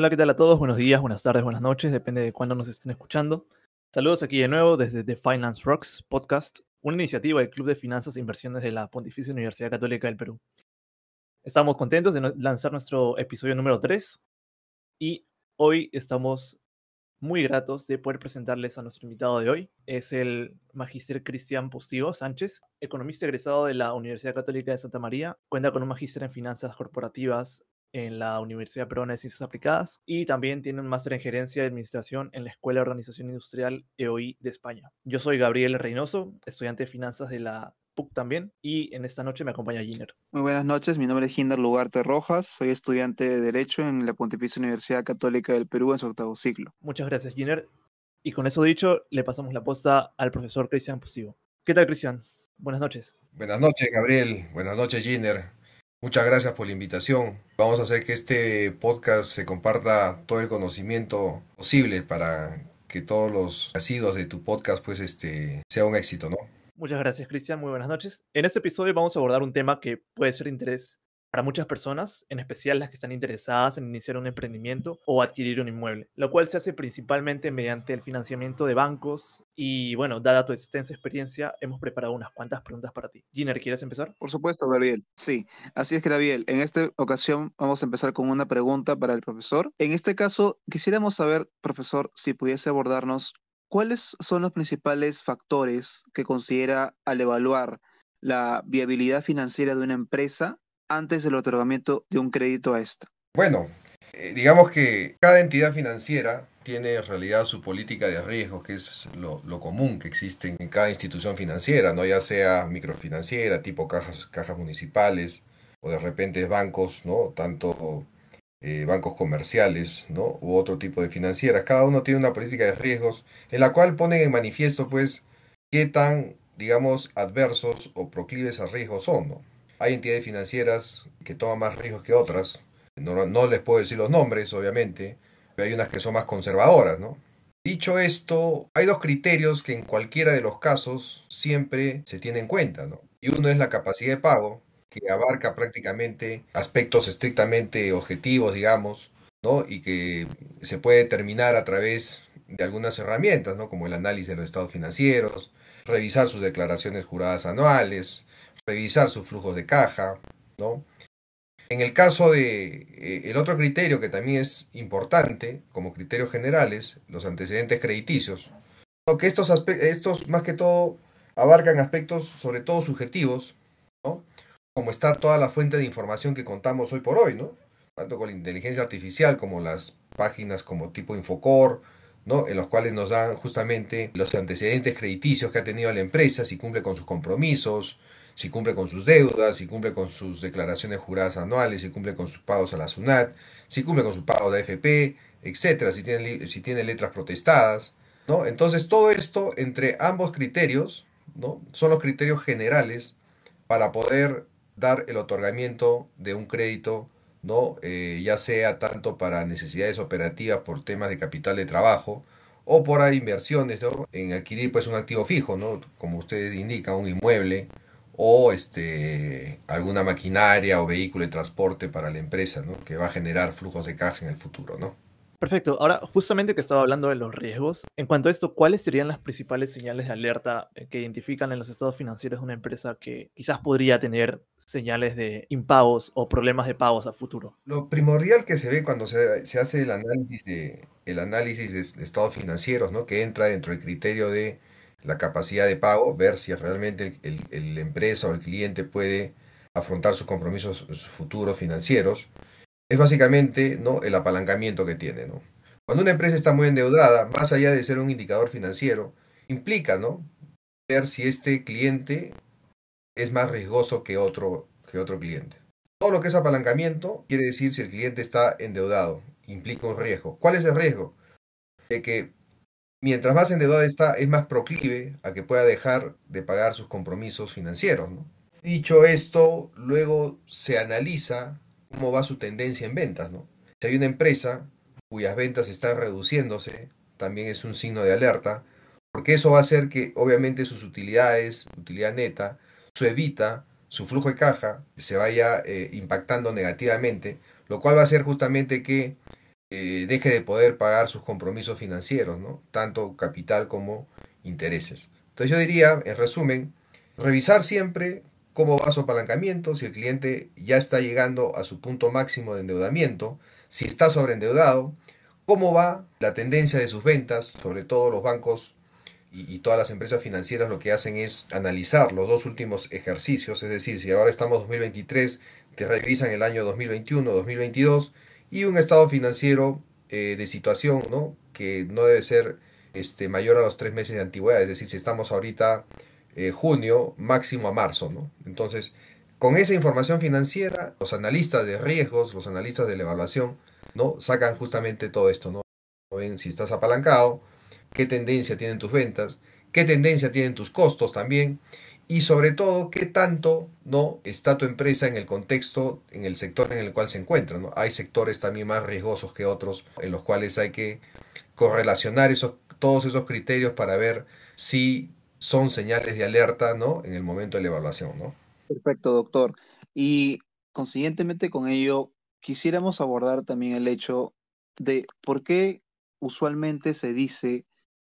Hola, ¿qué tal a todos? Buenos días, buenas tardes, buenas noches, depende de cuándo nos estén escuchando. Saludos aquí de nuevo desde The Finance Rocks Podcast, una iniciativa del Club de Finanzas e Inversiones de la Pontificia Universidad Católica del Perú. Estamos contentos de lanzar nuestro episodio número 3 y hoy estamos muy gratos de poder presentarles a nuestro invitado de hoy. Es el magíster Cristian Postigo Sánchez, economista egresado de la Universidad Católica de Santa María. Cuenta con un magíster en finanzas corporativas en la Universidad Peruana de Ciencias Aplicadas y también tiene un máster en gerencia de administración en la Escuela de Organización Industrial EOI de España. Yo soy Gabriel Reynoso, estudiante de finanzas de la PUC también y en esta noche me acompaña Giner. Muy buenas noches, mi nombre es Ginder Lugarte Rojas, soy estudiante de Derecho en la Pontificia Universidad Católica del Perú en su octavo ciclo. Muchas gracias Giner y con eso dicho le pasamos la posta al profesor Cristian Posivo. ¿Qué tal Cristian? Buenas noches. Buenas noches Gabriel, buenas noches Giner. Muchas gracias por la invitación. Vamos a hacer que este podcast se comparta todo el conocimiento posible para que todos los asiduos de tu podcast pues este sea un éxito, ¿no? Muchas gracias, Cristian. Muy buenas noches. En este episodio vamos a abordar un tema que puede ser de interés para muchas personas, en especial las que están interesadas en iniciar un emprendimiento o adquirir un inmueble, lo cual se hace principalmente mediante el financiamiento de bancos y bueno, dada tu extensa experiencia, hemos preparado unas cuantas preguntas para ti. Giner, ¿quieres empezar? Por supuesto, Gabriel. Sí, así es, Gabriel. En esta ocasión vamos a empezar con una pregunta para el profesor. En este caso, quisiéramos saber, profesor, si pudiese abordarnos cuáles son los principales factores que considera al evaluar la viabilidad financiera de una empresa antes del otorgamiento de un crédito a esta? Bueno, eh, digamos que cada entidad financiera tiene en realidad su política de riesgo, que es lo, común que existe en cada institución financiera, ¿no? ya sea microfinanciera, tipo cajas, cajas municipales, o de repente bancos, ¿no? tanto eh, bancos comerciales ¿no? u otro tipo de financieras. Cada uno tiene una política de riesgos en la cual ponen en manifiesto pues qué tan, digamos, adversos o proclives a riesgos son. ¿no? Hay entidades financieras que toman más riesgos que otras. No, les puedo decir los nombres, obviamente, pero hay unas que son más conservadoras, ¿no? Dicho esto, hay dos criterios que en cualquiera de los casos siempre se tienen en cuenta, ¿no? Y uno es la capacidad de pago, que abarca prácticamente aspectos estrictamente objetivos, digamos, ¿no? Y que se puede determinar a través de algunas herramientas, ¿no? Como el análisis de los estados financieros, revisar sus declaraciones juradas anuales, revisar sus flujos de caja, ¿no? En el caso de eh, el otro criterio que también es importante, como criterios generales, los antecedentes crediticios, que estos, más que todo abarcan aspectos sobre todo subjetivos, ¿no? Como está toda la fuente de información que contamos hoy por hoy, ¿no? Tanto con la inteligencia artificial como las páginas como tipo Infocor, ¿no? En los cuales nos dan justamente los antecedentes crediticios que ha tenido la empresa, si cumple con sus compromisos, si cumple con sus deudas, si cumple con sus declaraciones juradas anuales, si cumple con sus pagos a la SUNAT, si cumple con su pago de AFP, etcétera, si tiene, si tiene letras protestadas, ¿no? Entonces todo esto entre ambos criterios, ¿no? Son los criterios generales para poder dar el otorgamiento de un crédito, ¿no? Eh, ya sea tanto para necesidades operativas por temas de capital de trabajo o por inversiones, En adquirir pues un activo fijo, ¿no? Como ustedes indican, un inmueble, o este, alguna maquinaria o vehículo de transporte para la empresa, ¿no? que va a generar flujos de caja en el futuro. ¿no? Perfecto. Ahora, justamente que estaba hablando de los riesgos, en cuanto a esto, ¿cuáles serían las principales señales de alerta eh, que identifican en los estados financieros de una empresa que quizás podría tener señales de impagos o problemas de pagos a futuro? Lo primordial que se ve cuando se, se hace el análisis de, el análisis de, estados financieros, ¿no? que entra dentro del criterio de la capacidad de pago, ver si realmente el, el, empresa o el cliente puede afrontar sus compromisos futuros financieros, es básicamente ¿no? el apalancamiento que tiene. ¿no? Cuando una empresa está muy endeudada, más allá de ser un indicador financiero, implica ¿no? ver si este cliente es más riesgoso que otro, que otro cliente. Todo lo que es apalancamiento quiere decir si el cliente está endeudado, implica un riesgo. ¿Cuál es el riesgo? De que mientras más endeudado está, es más proclive a que pueda dejar de pagar sus compromisos financieros. Dicho esto, luego se analiza cómo va su tendencia en ventas. Si hay una empresa cuyas ventas están reduciéndose, también es un signo de alerta, porque eso va a hacer que obviamente sus utilidades, utilidad neta, su evita, su flujo de caja, se vaya eh, impactando negativamente, lo cual va a hacer justamente que eh, deje de poder pagar sus compromisos financieros. Tanto capital como intereses. Entonces yo diría, en resumen, revisar siempre cómo va su apalancamiento, si el cliente ya está llegando a su punto máximo de endeudamiento, si está sobreendeudado, cómo va la tendencia de sus ventas, sobre todo los bancos y, todas las empresas financieras lo que hacen es analizar los dos últimos ejercicios, es decir, si ahora estamos en 2023, te revisan el año 2021, 2022 y un estado financiero eh, de situación, ¿no? Que no debe ser este, mayor a los tres meses de antigüedad, es decir, si estamos ahorita eh, junio, máximo a marzo, ¿no? Entonces, con esa información financiera, los analistas de riesgos, los analistas de la evaluación, ¿no? Sacan justamente todo esto, ¿no? Ven si estás apalancado, qué tendencia tienen tus ventas, qué tendencia tienen tus costos también, y sobre todo qué tanto no está tu empresa en el contexto, en el sector en el cual se encuentra. ¿no? Hay sectores también más riesgosos que otros en los cuales hay que correlacionar esos, todos esos criterios para ver si son señales de alerta ¿no? en el momento de la evaluación. ¿no? Perfecto, doctor. Y consiguientemente con ello, quisiéramos abordar también el hecho de por qué usualmente se dice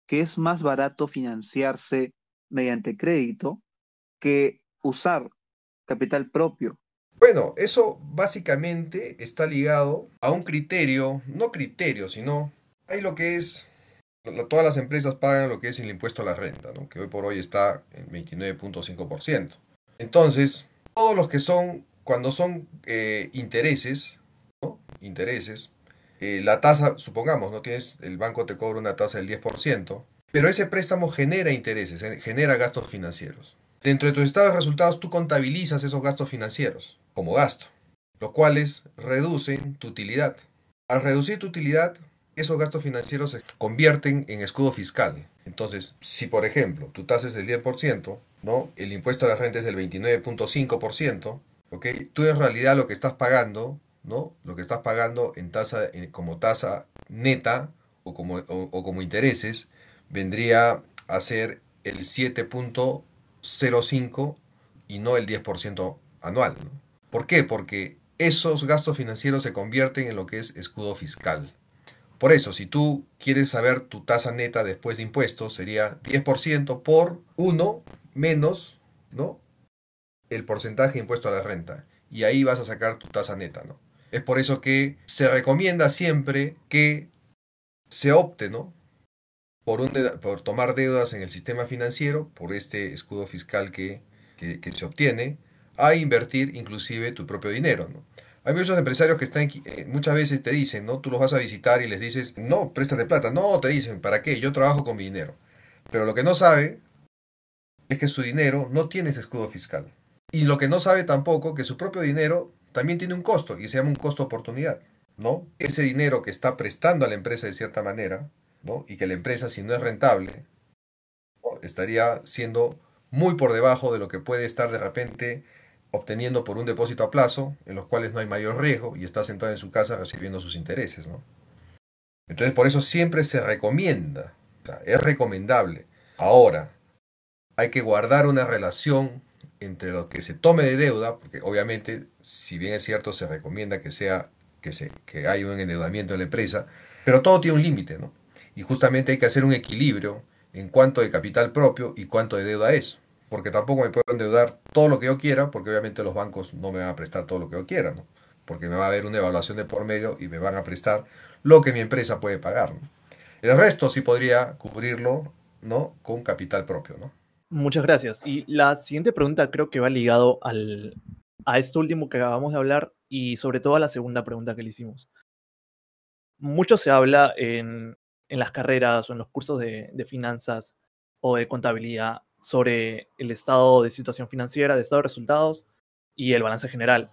que es más barato financiarse mediante crédito que usar capital propio. Bueno, eso básicamente está ligado a un criterio, no criterio, sino hay lo que es, todas las empresas pagan lo que es el impuesto a la renta, que hoy por hoy está en 29.5%. Entonces, todos los que son, cuando son eh, intereses, ¿no? intereses, eh, la tasa, supongamos, no tienes, el banco te cobra una tasa del 10%, pero ese préstamo genera intereses, eh, genera gastos financieros. Dentro de tus estados de resultados tú contabilizas esos gastos financieros como gasto, los cuales reducen tu utilidad. Al reducir tu utilidad, esos gastos financieros se convierten en escudo fiscal. Entonces, si por ejemplo tu tasa es del 10%, ¿no? el impuesto a la renta es del 29.5%, ¿ok? tú en realidad lo que estás pagando ¿no? Lo que estás pagando en tasa, como tasa neta o como, o, como intereses vendría a ser el 7.05 y no el 10% anual. ¿Por qué? Porque esos gastos financieros se convierten en lo que es escudo fiscal. Por eso, si tú quieres saber tu tasa neta después de impuestos, sería 10% por 1 menos ¿no? el porcentaje de impuesto a la renta. Y ahí vas a sacar tu tasa neta. ¿no? Es por eso que se recomienda siempre que se opte, ¿no? Por, tomar deudas en el sistema financiero, por este escudo fiscal que, se obtiene, a invertir inclusive tu propio dinero, ¿no? Hay muchos empresarios que están, eh, muchas veces te dicen, ¿no? Tú los vas a visitar y les dices, no, préstate plata. No, te dicen, ¿para qué? Yo trabajo con mi dinero. Pero lo que no sabe es que su dinero no tiene ese escudo fiscal. Y lo que no sabe tampoco que su propio dinero también tiene un costo y se llama un costo oportunidad, ¿no? Ese dinero que está prestando a la empresa de cierta manera, Y que la empresa, si no es rentable, estaría siendo muy por debajo de lo que puede estar de repente obteniendo por un depósito a plazo, en los cuales no hay mayor riesgo y está sentado en su casa recibiendo sus intereses. Entonces, por eso siempre se recomienda, es recomendable. Ahora, hay que guardar una relación entre lo que se tome de deuda, porque obviamente, si bien es cierto, se recomienda que sea que, se, que haya un endeudamiento en la empresa, pero todo tiene un límite, ¿no? Y justamente hay que hacer un equilibrio en cuanto de capital propio y cuánto de deuda es, porque tampoco me puedo endeudar todo lo que yo quiera, porque obviamente los bancos no me van a prestar todo lo que yo quiera, ¿no? Porque me va a haber una evaluación de por medio y me van a prestar lo que mi empresa puede pagar. ¿no? El resto sí podría cubrirlo, ¿no? Con capital propio, ¿no? Muchas gracias. Y la siguiente pregunta creo que va ligado al, a esto último que acabamos de hablar y sobre todo a la segunda pregunta que le hicimos. Mucho se habla en, en las carreras o en los cursos de, de, finanzas o de contabilidad sobre el estado de situación financiera, de estado de resultados y el balance general.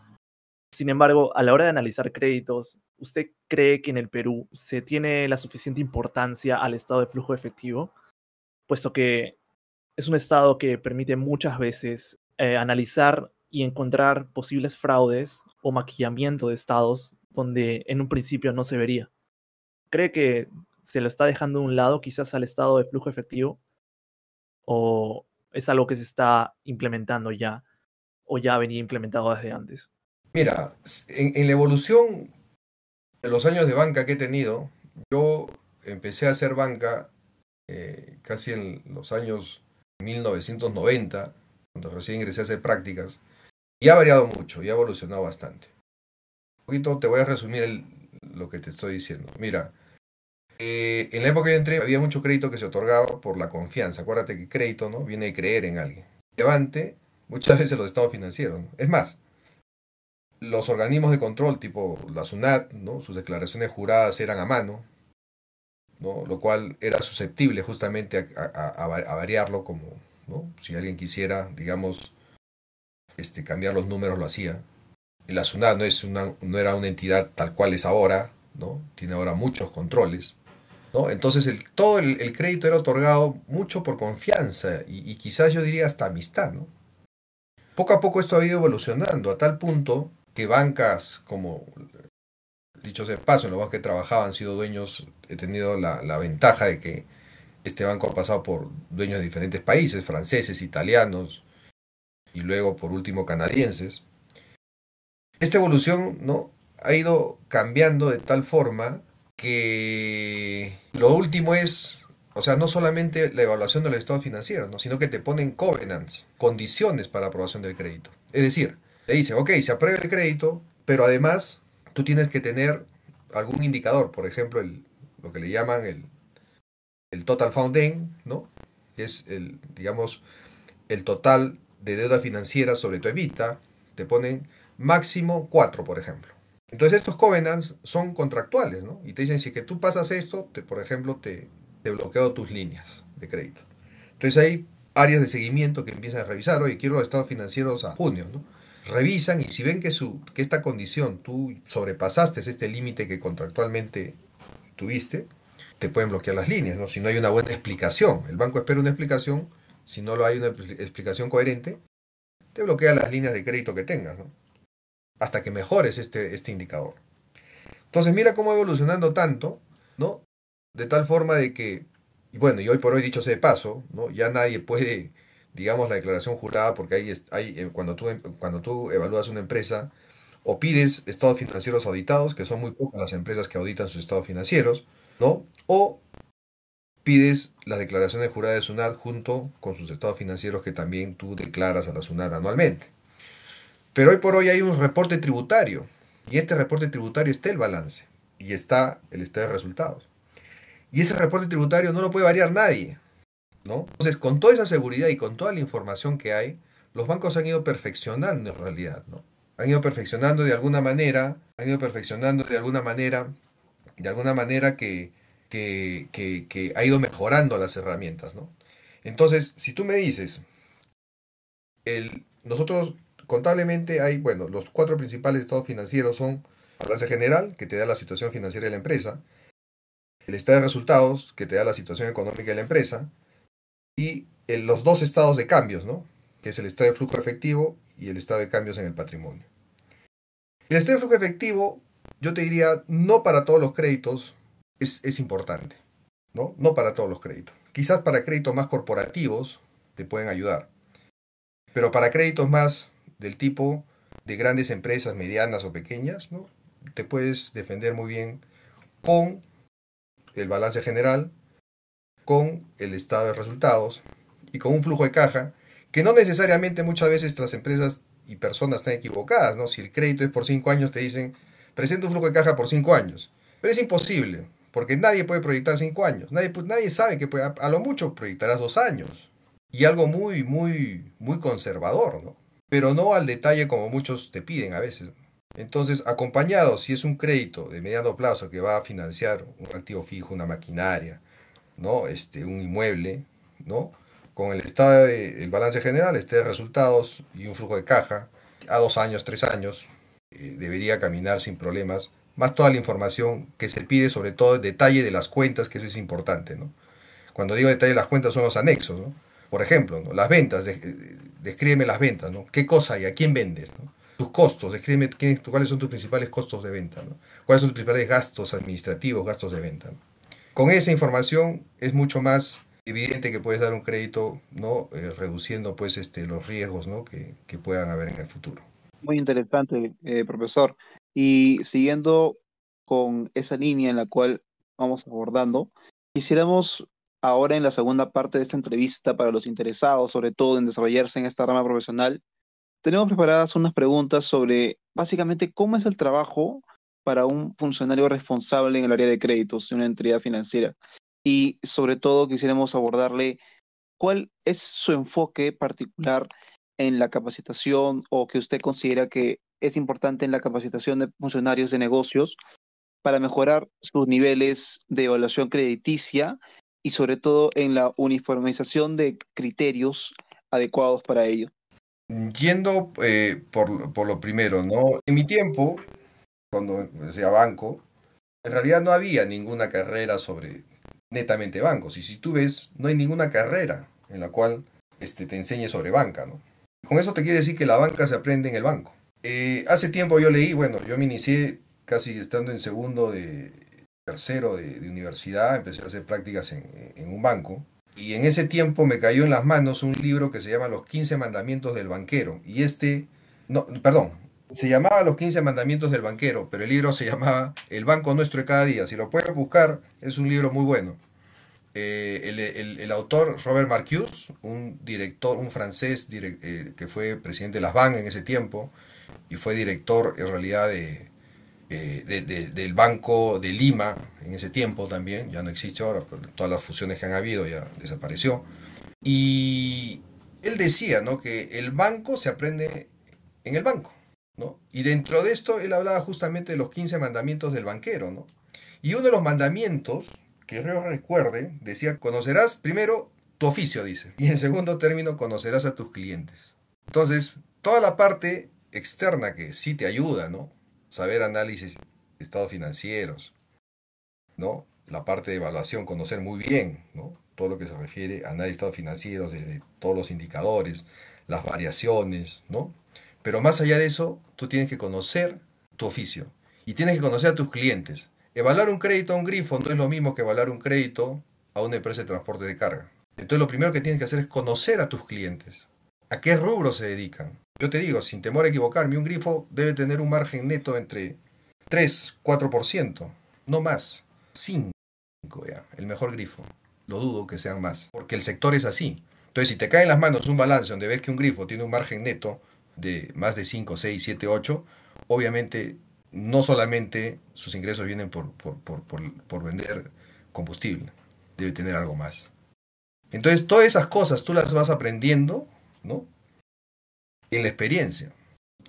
Sin embargo, a la hora de analizar créditos, ¿usted cree que en el Perú se tiene la suficiente importancia al estado de flujo efectivo? Puesto que es un estado que permite muchas veces eh, analizar y encontrar posibles fraudes o maquillamiento de estados donde en un principio no se vería. ¿Cree que se lo está dejando de un lado quizás al estado de flujo efectivo? ¿O es algo que se está implementando ya o ya venía implementado desde antes? Mira, en, la evolución en los años de banca que he tenido, yo empecé a hacer banca eh, casi en los años 1990, cuando recién ingresé a hacer prácticas, y ha variado mucho, y ha evolucionado bastante. Un poquito te voy a resumir lo que te estoy diciendo. Mira, eh, en la época que yo entré había mucho crédito que se otorgaba por la confianza. Acuérdate que crédito ¿no? viene de creer en alguien. Levante, muchas veces los estados financieros. Es más, los organismos de control tipo la SUNAT, ¿no? sus declaraciones juradas eran a mano, ¿no? lo cual era susceptible justamente a, variarlo como ¿no? si alguien quisiera, digamos, este, cambiar los números lo hacía. La SUNAT no, es una, no era una entidad tal cual es ahora, ¿no? tiene ahora muchos controles. Entonces todo el, crédito era otorgado mucho por confianza y, quizás yo diría hasta amistad. ¿no? Poco a poco esto ha ido evolucionando a tal punto que bancas como, dicho sea de paso, en los bancos que he trabajado han sido dueños, he tenido la, la ventaja de que este banco ha pasado por dueños de diferentes países, franceses, italianos y luego por último canadienses. Esta evolución ¿no? ha ido cambiando de tal forma que lo último es, o sea, no solamente la evaluación del estado financiero, ¿no? sino que te ponen covenants, condiciones para aprobación del crédito. Es decir, te dice, ok, se aprueba el crédito, pero además tú tienes que tener algún indicador, por ejemplo, el, lo que le llaman el, el total funding, ¿no? Es el, digamos, el total de deuda financiera sobre tu evita, te ponen máximo 4, por ejemplo. Entonces estos covenants son contractuales, ¿no? Y te dicen, si que tú pasas esto, te, por ejemplo, te, bloqueo tus líneas de crédito. Entonces hay áreas de seguimiento que empiezan a revisar, oye, quiero los estados financieros a junio, ¿no? revisan y si ven que, su, que esta condición tú sobrepasaste este límite que contractualmente tuviste, te pueden bloquear las líneas, ¿no? Si no hay una buena explicación. El banco espera una explicación, si no lo hay una explicación coherente, te bloquea las líneas de crédito que tengas, ¿no? Hasta que mejores este, este indicador. Entonces mira cómo va evolucionando tanto, ¿no? De tal forma de que, y bueno, y hoy por hoy dicho sea de paso, ¿no? Ya nadie puede digamos, la declaración jurada, porque ahí hay, eh, cuando, tú, cuando tú evalúas una empresa, o pides estados financieros auditados, que son muy pocas las empresas que auditan sus estados financieros, ¿no? O pides la declaración de jurada de SUNAT junto con sus estados financieros que también tú declaras a la SUNAT anualmente. Pero hoy por hoy hay un reporte tributario, y este reporte tributario está el balance, y está el estado de resultados. Y ese reporte tributario no lo puede variar nadie. Entonces, con toda esa seguridad y con toda la información que hay, los bancos han ido perfeccionando en realidad, ¿no? Han ido perfeccionando de alguna manera, han ido perfeccionando de alguna manera, de alguna manera que, que, ha ido mejorando las herramientas, ¿no? Entonces, si tú me dices, el, nosotros contablemente hay, bueno, los cuatro principales estados financieros son balance general, que te da la situación financiera de la empresa, el estado de resultados, que te da la situación económica de la empresa, y los dos estados de cambios, ¿no? que es el estado de flujo efectivo y el estado de cambios en el patrimonio. El estado de flujo efectivo, yo te diría, no para todos los créditos es, importante, ¿no? No para todos los créditos. Quizás para créditos más corporativos te pueden ayudar, pero para créditos más del tipo de grandes empresas, medianas o pequeñas, ¿no? te puedes defender muy bien con el balance general, con el estado de resultados y con un flujo de caja que no necesariamente muchas veces las empresas y personas están equivocadas, ¿no? Si el crédito es por cinco años, te dicen, presenta un flujo de caja por cinco años. Pero es imposible, porque nadie puede proyectar cinco años. Nadie, pues, nadie sabe que puede, a lo mucho proyectarás dos años. Y algo muy, muy, muy conservador, ¿no? Pero no al detalle como muchos te piden a veces. Entonces, acompañado, si es un crédito de mediano plazo que va a financiar un activo fijo, una maquinaria, ¿no? Este, un inmueble, ¿no? Con el estado de, el balance general, este de resultados y un flujo de caja, a dos años, tres años, eh, debería caminar sin problemas, más toda la información que se pide, sobre todo el detalle de las cuentas, que eso es importante, ¿no? Cuando digo detalle de las cuentas son los anexos, ¿no? Por ejemplo, las ventas, descríbeme las ventas, ¿no? ¿Qué cosa y a quién vendes? Tus costos, descríbeme cuáles son tus principales costos de venta, ¿no? ¿Cuáles son tus principales gastos administrativos, gastos de venta? Con esa información es mucho más evidente que puedes dar un crédito, ¿no? Eh, reduciendo pues este, los riesgos ¿no? que, puedan haber en el futuro. Muy interesante, eh, profesor. Y siguiendo con esa línea en la cual vamos abordando, quisiéramos ahora en la segunda parte de esta entrevista para los interesados, sobre todo en desarrollarse en esta rama profesional, tenemos preparadas unas preguntas sobre básicamente cómo es el trabajo para un funcionario responsable en el área de créditos de una entidad financiera. Y sobre todo quisiéramos abordarle cuál es su enfoque particular en la capacitación o que usted considera que es importante en la capacitación de funcionarios de negocios para mejorar sus niveles de evaluación crediticia y sobre todo en la uniformización de criterios adecuados para ello. Yendo eh, por, por, lo primero, ¿no? En mi tiempo, cuando decía banco, en realidad no había ninguna carrera sobre netamente bancos. Y si tú ves, no hay ninguna carrera en la cual este, te enseñe sobre banca, ¿no? Con eso te quiere decir que la banca se aprende en el banco. Eh, hace tiempo yo leí, bueno, yo me inicié casi estando en segundo de tercero de, universidad, empecé a hacer prácticas en, un banco. Y en ese tiempo me cayó en las manos un libro que se llama Los 15 Mandamientos del Banquero. Y este, no, perdón, se llamaba Los 15 Mandamientos del Banquero, pero el libro se llamaba El Banco Nuestro de cada día. Si lo pueden buscar, es un libro muy bueno. Eh, el, el, autor Robert Marcuse, un director, un francés eh, que fue presidente de las BAN en ese tiempo y fue director en realidad de, eh, del Banco de Lima en ese tiempo también, ya no existe ahora, todas las fusiones que han habido ya desapareció. Y él decía ¿no? que el banco se aprende en el banco. ¿no? Y dentro de esto él hablaba justamente de los 15 mandamientos del banquero. ¿no? Y uno de los mandamientos que yo recuerde decía, conocerás primero tu oficio, dice. Y en segundo término, conocerás a tus clientes. Entonces, toda la parte externa que sí te ayuda, ¿no? Saber análisis estados financieros, ¿no? La parte de evaluación, conocer muy bien, ¿no? Todo lo que se refiere a análisis de estados financieros, desde todos los indicadores, las variaciones, ¿no? Pero más allá de eso, tú tienes que conocer tu oficio y tienes que conocer a tus clientes. Evaluar un crédito a un grifo no es lo mismo que evaluar un crédito a una empresa de transporte de carga. Entonces lo primero que tienes que hacer es conocer a tus clientes. ¿A qué rubro se dedican? Yo te digo, sin temor a equivocarme, un grifo debe tener un margen neto entre 3, 4%, no más. 5, ya, el mejor grifo. Lo dudo que sean más, porque el sector es así. Entonces, si te cae en las manos un balance donde ves que un grifo tiene un margen neto de más de 5, 6, 7, 8, obviamente no solamente sus ingresos vienen por, por, vender combustible, debe tener algo más. Entonces, todas esas cosas tú las vas aprendiendo, ¿no? En la experiencia.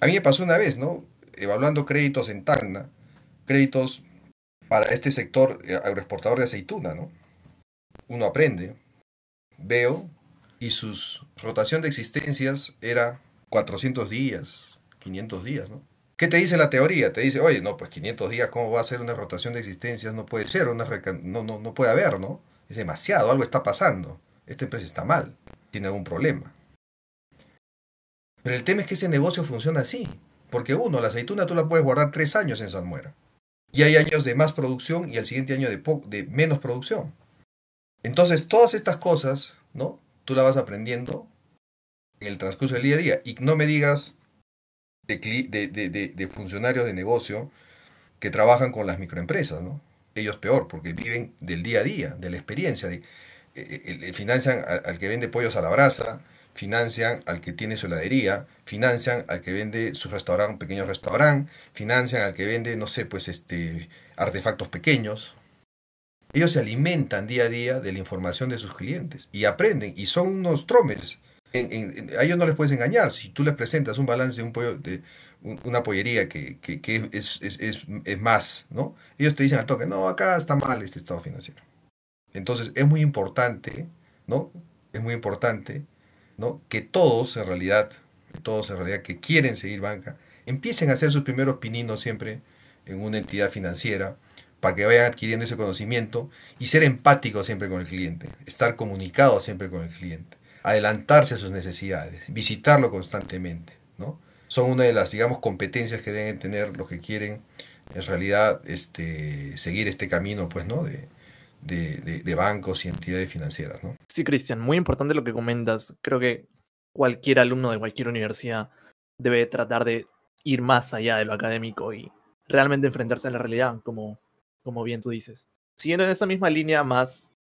A mí me pasó una vez, ¿no? Evaluando créditos en Tacna, créditos para este sector eh, agroexportador de aceituna, ¿no? Uno aprende, veo, y su rotación de existencias era 400 días, 500 días, ¿no? ¿Qué te dice la teoría? Te dice, oye, no, pues 500 días, ¿cómo va a ser una rotación de existencias? No puede ser, una no, no, no puede haber, ¿no? Es demasiado, algo está pasando. Esta empresa está mal, tiene algún problema. Pero el tema es que ese negocio funciona así. Porque uno, la aceituna tú la puedes guardar tres años en salmuera. Y hay años de más producción y el siguiente año de, de menos producción. Entonces, todas estas cosas, ¿no? Tú las vas aprendiendo en el transcurso del día a día. Y no me digas de, funcionarios de negocio que trabajan con las microempresas, ¿no? Ellos peor, porque viven del día a día, de la experiencia. De, eh, eh, financian al que vende pollos a la brasa, financian al que tiene su heladería, financian al que vende su restaurante, un pequeño restaurante, financian al que vende, no sé, pues este, artefactos pequeños. Ellos se alimentan día a día de la información de sus clientes y aprenden y son unos tromes. a ellos no les puedes engañar. Si tú les presentas un balance de, una pollería que, es, es, más, ¿no? Ellos te dicen al toque, no, acá está mal este estado financiero. Entonces es muy importante, ¿no? Es muy importante que todos en realidad, todos en realidad que quieren seguir banca, empiecen a hacer sus primeros pininos siempre en una entidad financiera para que vayan adquiriendo ese conocimiento y ser empáticos siempre con el cliente, estar comunicados siempre con el cliente, adelantarse a sus necesidades, visitarlo constantemente, ¿no? Son una de las, digamos, competencias que deben tener los que quieren en realidad este, seguir este camino, pues, ¿no? De, de, bancos y entidades financieras. Sí, Cristian, muy importante lo que comentas. Creo que cualquier alumno de cualquier universidad debe tratar de ir más allá de lo académico y realmente enfrentarse a la realidad, como, como bien tú dices. Siguiendo en esa misma línea, más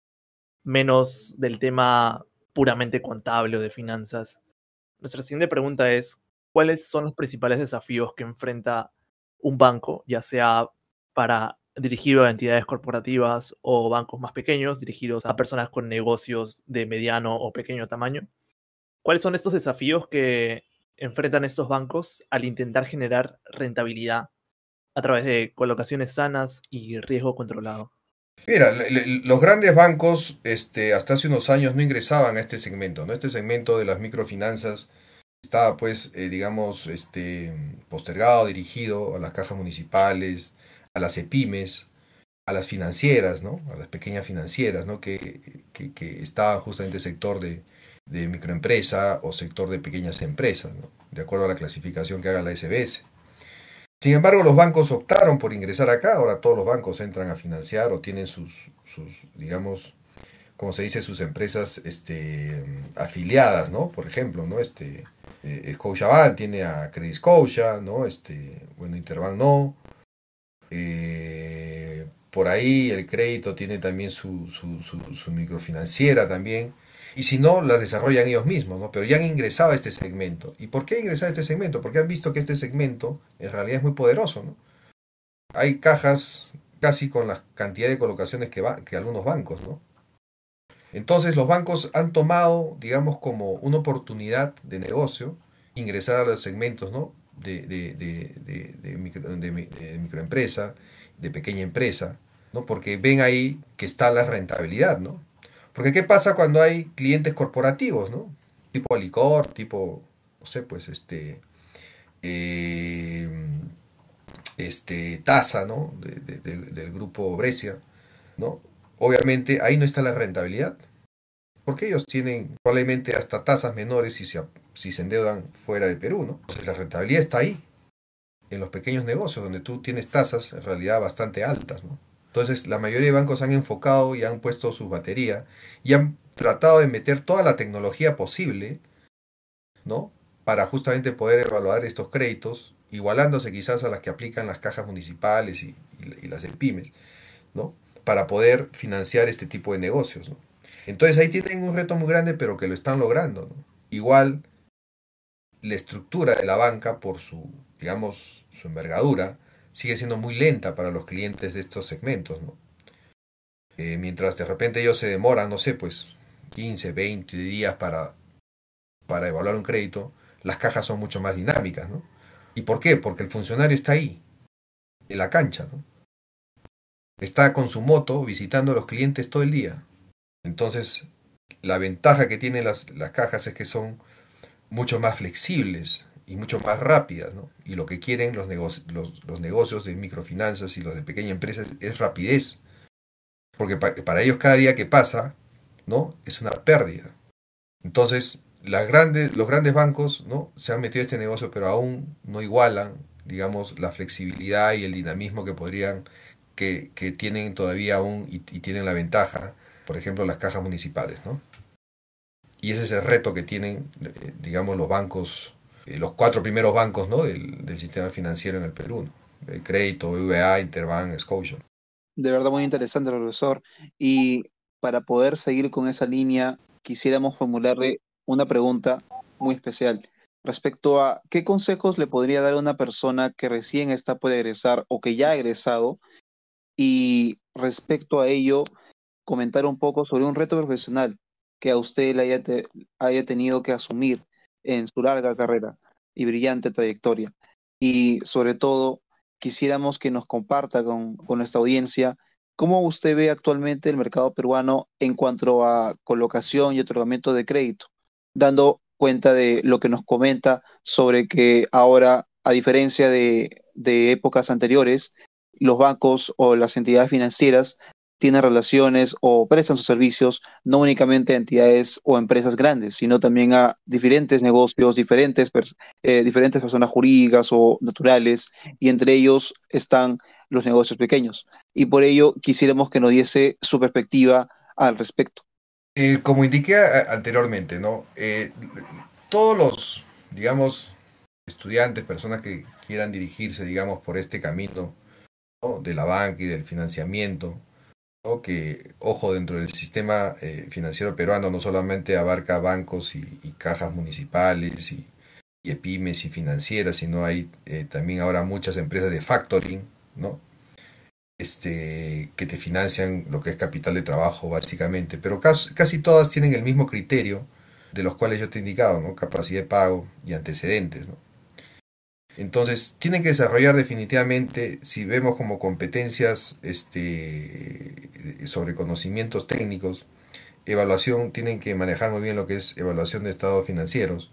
menos del tema puramente contable o de finanzas, nuestra siguiente pregunta es, ¿cuáles son los principales desafíos que enfrenta un banco, ya sea para dirigido a entidades corporativas o bancos más pequeños, dirigidos a personas con negocios de mediano o pequeño tamaño? ¿Cuáles son estos desafíos que enfrentan estos bancos al intentar generar rentabilidad a través de colocaciones sanas y riesgo controlado? Mira, los grandes bancos este, hasta hace unos años no ingresaban a este segmento, ¿no? Este segmento de las microfinanzas estaba pues, eh, digamos, este, postergado, dirigido a las cajas municipales, a las EPIMES, a las financieras, ¿no? A las pequeñas financieras, ¿no? Que, que, estaban justamente sector de, de microempresa o sector de pequeñas empresas, ¿no? De acuerdo a la clasificación que haga la SBS. Sin embargo, los bancos optaron por ingresar acá. Ahora todos los bancos entran a financiar o tienen sus, sus digamos, como se dice, sus empresas este, afiliadas, ¿no? Por ejemplo, ¿no? Este, eh, Scotiabank tiene a Credit Scotia, ¿no? Este, bueno, Interbank no. Eh, por ahí el crédito tiene también su, microfinanciera también. Y si no, las desarrollan ellos mismos, ¿no? Pero ya han ingresado a este segmento. ¿Y por qué ingresar a este segmento? Porque han visto que este segmento en realidad es muy poderoso, ¿no? Hay cajas casi con la cantidad de colocaciones que, va, que algunos bancos, ¿no? Entonces los bancos han tomado, digamos, como una oportunidad de negocio ingresar a los segmentos, ¿no? De, de, de, de, microempresa, de pequeña empresa, ¿no? Porque ven ahí que está la rentabilidad, ¿no? Porque ¿qué pasa cuando hay clientes corporativos, ¿no? Tipo licor, tipo, no sé, pues este, eh, este, ¿no? del grupo Brescia, ¿no? Obviamente ahí no está la rentabilidad. Porque ellos tienen probablemente hasta tasas menores si se, si se endeudan fuera de Perú, ¿no? Entonces la rentabilidad está ahí, en los pequeños negocios, donde tú tienes tasas en realidad bastante altas, ¿no? Entonces, la mayoría de bancos han enfocado y han puesto su batería y han tratado de meter toda la tecnología posible, ¿no? Para justamente poder evaluar estos créditos, igualándose quizás a las que aplican las cajas municipales y, las pymes, ¿no? Para poder financiar este tipo de negocios, ¿no? Entonces ahí tienen un reto muy grande, pero que lo están logrando, ¿no? Igual, la estructura de la banca, por su, digamos, su envergadura, sigue siendo muy lenta para los clientes de estos segmentos, ¿no? Eh, mientras de repente ellos se demoran, no sé, pues 15, 20 días para, para evaluar un crédito, las cajas son mucho más dinámicas, ¿no? ¿Y por qué? Porque el funcionario está ahí, en la cancha, ¿no? Está con su moto visitando a los clientes todo el día. Entonces, la ventaja que tienen las, las cajas es que son mucho más flexibles, y mucho más rápidas. ¿no? Y lo que quieren los, los, negocios de microfinanzas y los de pequeña empresa es rapidez. Porque para ellos cada día que pasa ¿no? es una pérdida. Entonces, los grandes bancos ¿no? se han metido a este negocio, pero aún no igualan, digamos, la flexibilidad y el dinamismo que podrían, que, que tienen todavía aún y, y, tienen la ventaja, por ejemplo, las cajas municipales. ¿no? Y ese es el reto que tienen, eh, digamos, los bancos eh, los cuatro primeros bancos ¿no? del, sistema financiero en el Perú. El crédito, BBVA, Interbank, Scotia. De verdad muy interesante, profesor. Y para poder seguir con esa línea, quisiéramos formularle una pregunta muy especial respecto a qué consejos le podría dar a una persona que recién está por egresar o que ya ha egresado y respecto a ello comentar un poco sobre un reto profesional que a usted le haya, haya tenido que asumir en su larga carrera y brillante trayectoria. Y sobre todo, quisiéramos que nos comparta con, con nuestra audiencia cómo usted ve actualmente el mercado peruano en cuanto a colocación y otorgamiento de crédito, dando cuenta de lo que nos comenta sobre que ahora, a diferencia de, de épocas anteriores, los bancos o las entidades financieras tienen relaciones o prestan sus servicios no únicamente a entidades o empresas grandes, sino también a diferentes negocios, diferentes, eh, diferentes personas jurídicas o naturales, y entre ellos están los negocios pequeños. Y por ello quisiéramos que nos diese su perspectiva al respecto. Eh, como indiqué anteriormente, ¿no? Eh, todos los, digamos, estudiantes, personas que quieran dirigirse, digamos, por este camino de la banca y del financiamiento, que, ojo, dentro del sistema eh, financiero peruano no solamente abarca bancos y, cajas municipales y, y, pymes y financieras, sino hay eh, también ahora muchas empresas de factoring, ¿no? Este, que te financian lo que es capital de trabajo, básicamente, pero casi, casi todas tienen el mismo criterio de los cuales yo te he indicado, ¿no? Capacidad de pago y antecedentes, ¿no? Entonces, tienen que desarrollar definitivamente, si vemos como competencias este, sobre conocimientos técnicos, evaluación, tienen que manejar muy bien lo que es evaluación de estados financieros,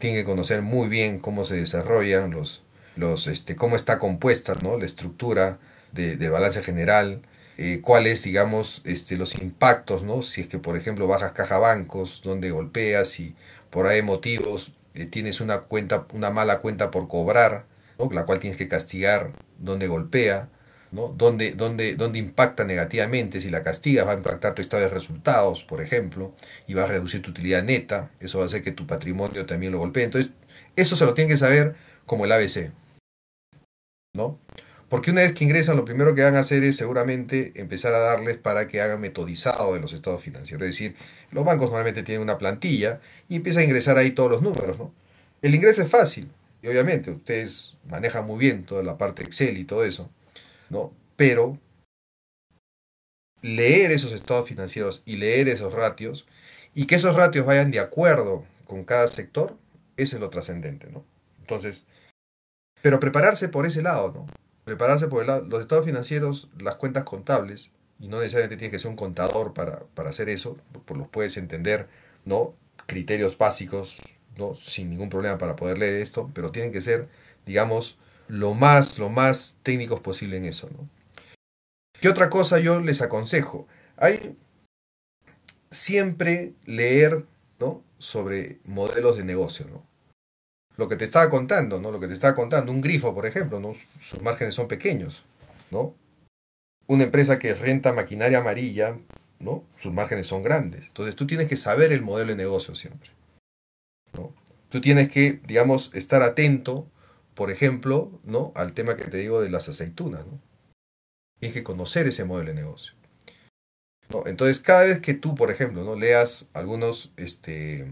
tienen que conocer muy bien cómo se desarrollan los, los este, cómo está compuesta ¿no? la estructura de, balance general, eh, cuáles, digamos, este, los impactos, ¿no? Si es que, por ejemplo, bajas caja bancos, donde golpeas y por ahí motivos eh, tienes una cuenta, una mala cuenta por cobrar, la cual tienes que castigar donde golpea, ¿no? donde, donde, donde impacta negativamente, si la castigas va a impactar tu estado de resultados, por ejemplo, y va a reducir tu utilidad neta, eso va a hacer que tu patrimonio también lo golpee. Entonces, eso se lo tiene que saber como el ABC. ¿no? Porque una vez que ingresan, lo primero que van a hacer es seguramente empezar a darles para que hagan metodizado de los estados financieros. Es decir, los bancos normalmente tienen una plantilla y empieza a ingresar ahí todos los números. ¿no? El ingreso es fácil, y obviamente ustedes manejan muy bien toda la parte Excel y todo eso, ¿no? pero leer esos estados financieros y leer esos ratios y que esos ratios vayan de acuerdo con cada sector, eso es lo trascendente. ¿no? Entonces, pero prepararse por ese lado, ¿no? Prepararse por el lado, los estados financieros, las cuentas contables, y no necesariamente tienes que ser un contador para, para hacer eso, por los puedes entender, ¿no? Criterios básicos, ¿no? Sin ningún problema para poder leer esto, pero tienen que ser, digamos, lo más, lo más técnicos posible en eso. ¿Qué otra cosa yo les aconsejo? Hay siempre leer, ¿no? Sobre modelos de negocio, ¿no? Lo que te estaba contando, ¿no? Lo que te estaba contando, un grifo, por ejemplo, ¿no? Sus márgenes son pequeños, ¿no? Una empresa que renta maquinaria amarilla, ¿no? Sus márgenes son grandes. Entonces tú tienes que saber el modelo de negocio siempre, ¿no? Tú tienes que, digamos, estar atento, por ejemplo, ¿no? Al tema que te digo de las aceitunas, ¿no? Tienes que conocer ese modelo de negocio. ¿no? Entonces, cada vez que tú, por ejemplo, ¿no? leas algunos, este,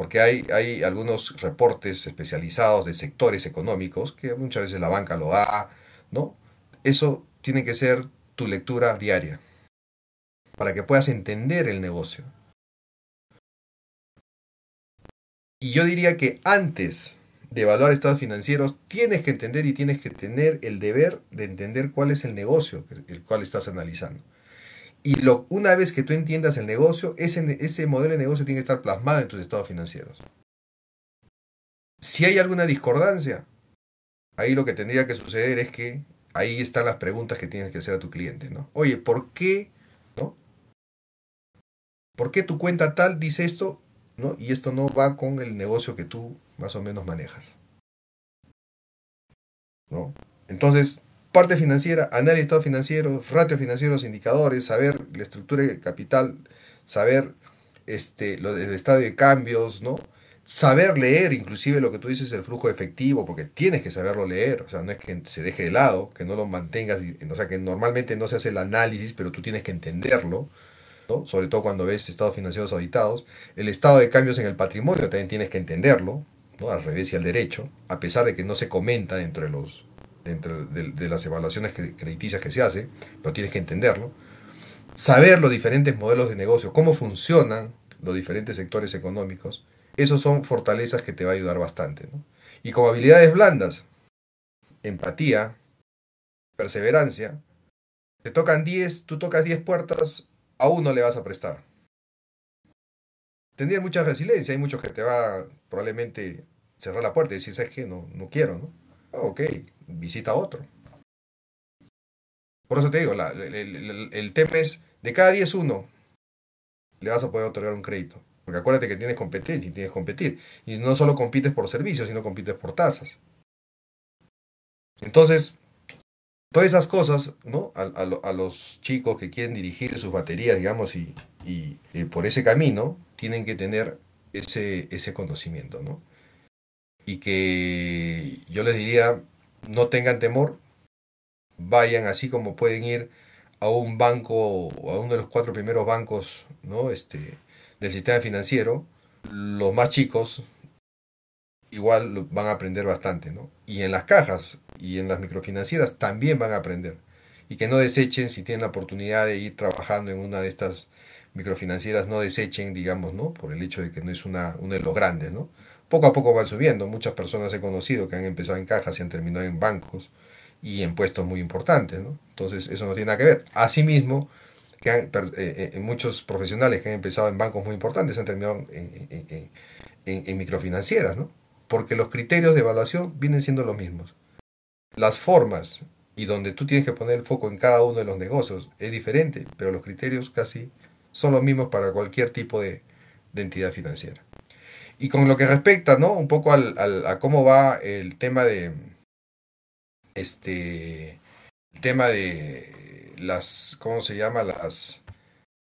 porque hay, hay algunos reportes especializados de sectores económicos que muchas veces la banca lo da, ¿no? Eso tiene que ser tu lectura diaria para que puedas entender el negocio. Y yo diría que antes de evaluar estados financieros, tienes que entender y tienes que tener el deber de entender cuál es el negocio el cual estás analizando. Y lo, una vez que tú entiendas el negocio, ese, ese modelo de negocio tiene que estar plasmado en tus estados financieros. Si hay alguna discordancia, ahí lo que tendría que suceder es que ahí están las preguntas que tienes que hacer a tu cliente, ¿no? Oye, ¿por qué, no? ¿Por qué tu cuenta tal dice esto, no? Y esto no va con el negocio que tú más o menos manejas. ¿No? Entonces, Parte financiera, análisis de estados financieros, ratios financieros, indicadores, saber la estructura de capital, saber este, lo del estado de cambios, ¿no? Saber leer inclusive lo que tú dices, el flujo efectivo, porque tienes que saberlo leer, o sea, no es que se deje de lado, que no lo mantengas, o sea, que normalmente no se hace el análisis, pero tú tienes que entenderlo, ¿no? Sobre todo cuando ves estados financieros auditados. El estado de cambios en el patrimonio también tienes que entenderlo, ¿no? Al revés y al derecho, a pesar de que no se comenta entre los dentro de, las evaluaciones crediticias que se hace, pero tienes que entenderlo. Saber los diferentes modelos de negocio, cómo funcionan los diferentes sectores económicos, esos son fortalezas que te va a ayudar bastante. Y como habilidades blandas, empatía, perseverancia, te tocan 10, tú tocas 10 puertas, a uno le vas a prestar. Tendrías mucha resiliencia, hay muchos que te va probablemente cerrar la puerta y decir, ¿sabes qué? No, no quiero, ¿no? ok, visita otro. Por eso te digo, el, tema es, de cada 10 uno, le vas a poder otorgar un crédito. Porque acuérdate que tienes competencia y tienes que competir. Y no solo compites por servicios, sino compites por tasas. Entonces, todas esas cosas, ¿no? A, los chicos que quieren dirigir sus baterías, digamos, y, por ese camino, tienen que tener ese, ese conocimiento, ¿no? y que yo les diría, no tengan temor, vayan así como pueden ir a un banco o a uno de los cuatro primeros bancos ¿no? este, del sistema financiero, los más chicos igual van a aprender bastante, ¿no? Y en las cajas y en las microfinancieras también van a aprender. Y que no desechen, si tienen la oportunidad de ir trabajando en una de estas microfinancieras, no desechen, digamos, ¿no? Por el hecho de que no es una, uno de los grandes, ¿no? Poco a poco van subiendo. Muchas personas he conocido que han empezado en cajas y han terminado en bancos y en puestos muy importantes, ¿no? Entonces, eso no tiene nada que ver. Asimismo, que han, eh, eh, muchos profesionales que han empezado en bancos muy importantes han terminado en, en microfinancieras, ¿no? porque los criterios de evaluación vienen siendo los mismos. Las formas y donde tú tienes que poner el foco en cada uno de los negocios es diferente, pero los criterios casi son los mismos para cualquier tipo de, entidad financiera. Y con lo que respecta, ¿no? Un poco al, a cómo va el tema de este tema de las ¿cómo se llama? las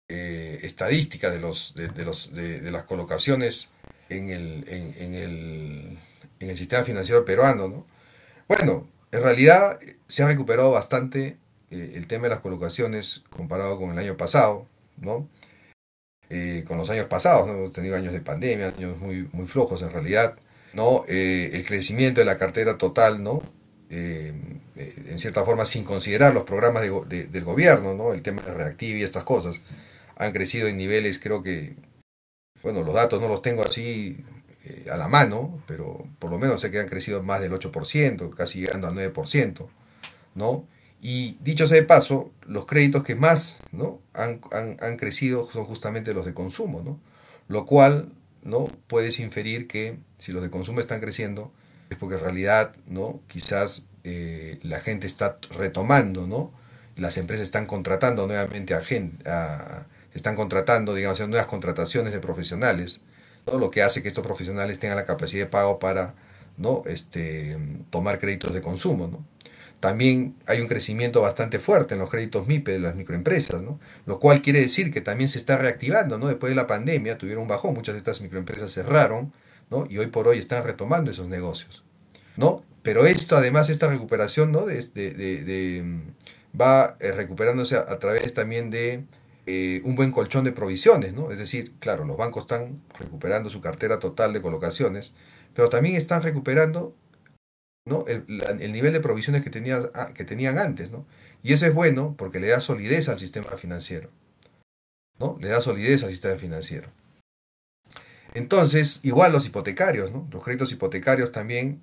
eh, estadísticas de los de, los de las colocaciones en el, en, el, en el sistema financiero peruano. ¿no? Bueno, en realidad se ha recuperado bastante eh, el tema de las colocaciones comparado con el año pasado, ¿no? Eh, con los años pasados, ¿no? hemos tenido años de pandemia, años muy, muy flojos en realidad, ¿no? Eh, el crecimiento de la cartera total, ¿no? en cierta forma sin considerar los programas de, del gobierno, ¿no? el tema de reactivo y estas cosas, han crecido en niveles creo que bueno, los datos no los tengo así eh, a la mano, pero por lo menos sé que han crecido más del 8%, casi llegando al 9%, ¿no? Y dicho sea de paso, los créditos que más ¿no? han, han, crecido son justamente los de consumo, ¿no? Lo cual, ¿no? Puedes inferir que si los de consumo están creciendo, es porque en realidad, ¿no? Quizás eh, la gente está retomando, ¿no? Las empresas están contratando nuevamente a, gente, a, están contratando, digamos, nuevas contrataciones de profesionales, ¿no? lo que hace que estos profesionales tengan la capacidad de pago para ¿no? este, tomar créditos de consumo. ¿no? También hay un crecimiento bastante fuerte en los créditos MIPE de las microempresas, ¿no? lo cual quiere decir que también se está reactivando. ¿no? Después de la pandemia tuvieron un bajón, muchas de estas microempresas cerraron ¿no? y hoy por hoy están retomando esos negocios. ¿no? Pero esto, además, esta recuperación ¿no? de, de, de, va eh, recuperándose a través también de eh, un buen colchón de provisiones, ¿no? Es decir, claro, los bancos están recuperando su cartera total de colocaciones, pero también están recuperando ¿no? el, nivel de provisiones que, tenía, ah, que tenían antes, ¿no? Y eso es bueno porque le da solidez al sistema financiero, ¿no? Le da solidez al sistema financiero. Entonces, igual los hipotecarios, ¿no? Los créditos hipotecarios también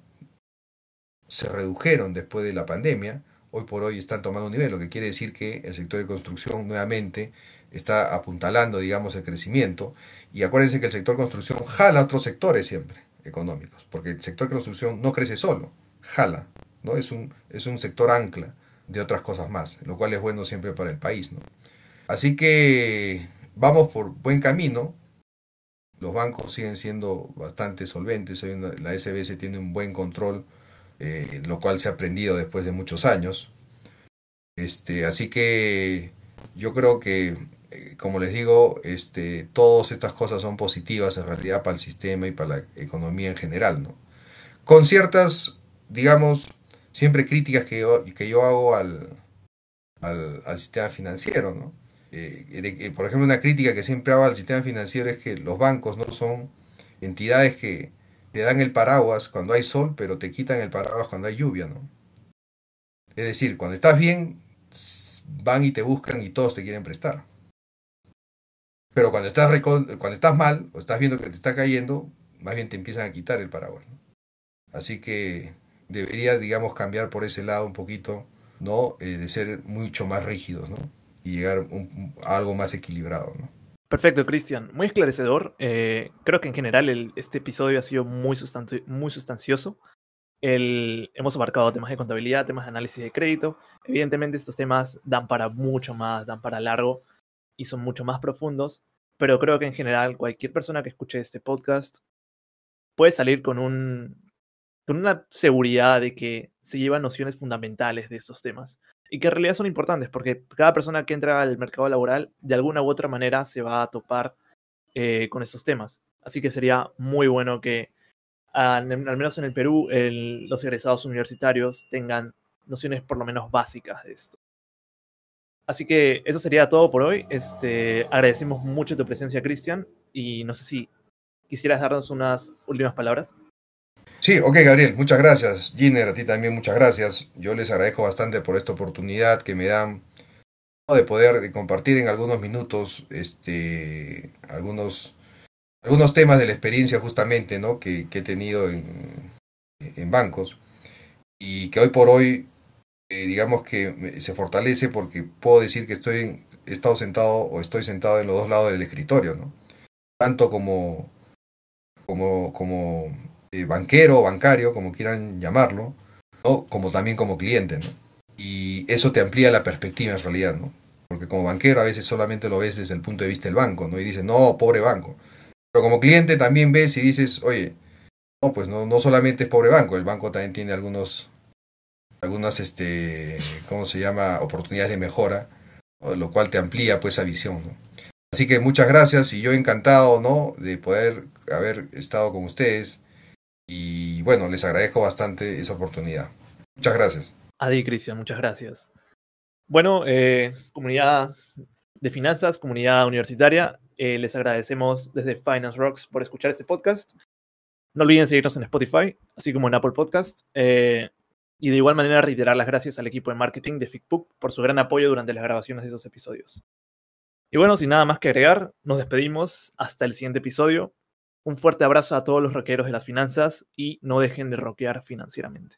se redujeron después de la pandemia, hoy por hoy están tomando un nivel, lo que quiere decir que el sector de construcción nuevamente está apuntalando, digamos, el crecimiento. Y acuérdense que el sector construcción jala otros sectores siempre económicos, porque el sector de construcción no crece solo, jala, ¿no? Es un, es un sector ancla de otras cosas más, lo cual es bueno siempre para el país, ¿no? Así que vamos por buen camino. Los bancos siguen siendo bastante solventes. la SBS tiene un buen control eh, lo cual se ha aprendido después de muchos años. Este, así que yo creo que, eh, como les digo, este, todas estas cosas son positivas en realidad para el sistema y para la economía en general, ¿no? Con ciertas, digamos, siempre críticas que yo, que yo hago al, al, sistema financiero, ¿no? Eh, por ejemplo, una crítica que siempre hago al sistema financiero es que los bancos no son entidades que, te dan el paraguas cuando hay sol, pero te quitan el paraguas cuando hay lluvia, ¿no? Es decir, cuando estás bien, van y te buscan y todos te quieren prestar. Pero cuando estás, cuando estás mal o estás viendo que te está cayendo, más bien te empiezan a quitar el paraguas. Así que debería, digamos, cambiar por ese lado un poquito, ¿no? Eh, de ser mucho más rígidos, ¿no? Y llegar a algo más equilibrado, ¿no? Perfecto, Cristian. Muy esclarecedor. Eh, creo que en general este episodio ha sido muy, muy sustancioso. hemos abarcado temas de contabilidad, temas de análisis de crédito. Evidentemente estos temas dan para mucho más, dan para largo y son mucho más profundos. Pero creo que en general cualquier persona que escuche este podcast puede salir con, un, con una seguridad de que se llevan nociones fundamentales de estos temas y que en realidad son importantes porque cada persona que entra al mercado laboral de alguna u otra manera se va a topar eh, con estos temas. Así que sería muy bueno que al, menos en el Perú, los egresados universitarios tengan nociones por lo menos básicas de esto. Así que eso sería todo por hoy. Este, agradecemos mucho tu presencia, Cristian, y no sé si quisieras darnos unas últimas palabras. Sí, ok, Gabriel, muchas gracias. Giner, a ti también muchas gracias. Yo les agradezco bastante por esta oportunidad que me dan de poder compartir en algunos minutos este, algunos, algunos temas de la experiencia justamente ¿no? que, he tenido en, en bancos y que hoy por hoy eh, digamos que se fortalece porque puedo decir que estoy he estado sentado o estoy sentado en los dos lados del escritorio, ¿no? Tanto como, como, como eh, banquero o bancario, como quieran llamarlo, ¿no? como también como cliente, ¿no? Y eso te amplía la perspectiva en realidad, ¿no? Porque como banquero a veces solamente lo ves desde el punto de vista del banco, ¿no? Y dices, no, pobre banco. Pero como cliente también ves y dices, oye, no, pues no, no solamente es pobre banco, el banco también tiene algunos algunas, este, ¿cómo se llama?, oportunidades de mejora, lo cual te amplía pues esa visión. Así que muchas gracias y yo encantado, ¿no?, de poder haber estado con ustedes y bueno, les agradezco bastante esa oportunidad. Muchas gracias. Adi, Cristian, muchas gracias. Bueno, eh, comunidad de finanzas, comunidad universitaria, eh, les agradecemos desde Finance Rocks por escuchar este podcast. No olviden seguirnos en Spotify, así como en Apple Podcast. Eh, y de igual manera reiterar las gracias al equipo de marketing de FICPUC por su gran apoyo durante las grabaciones de esos episodios. Y bueno, sin nada más que agregar, nos despedimos hasta el siguiente episodio. Un fuerte abrazo a todos los roqueros de las finanzas y no dejen de roquear financieramente.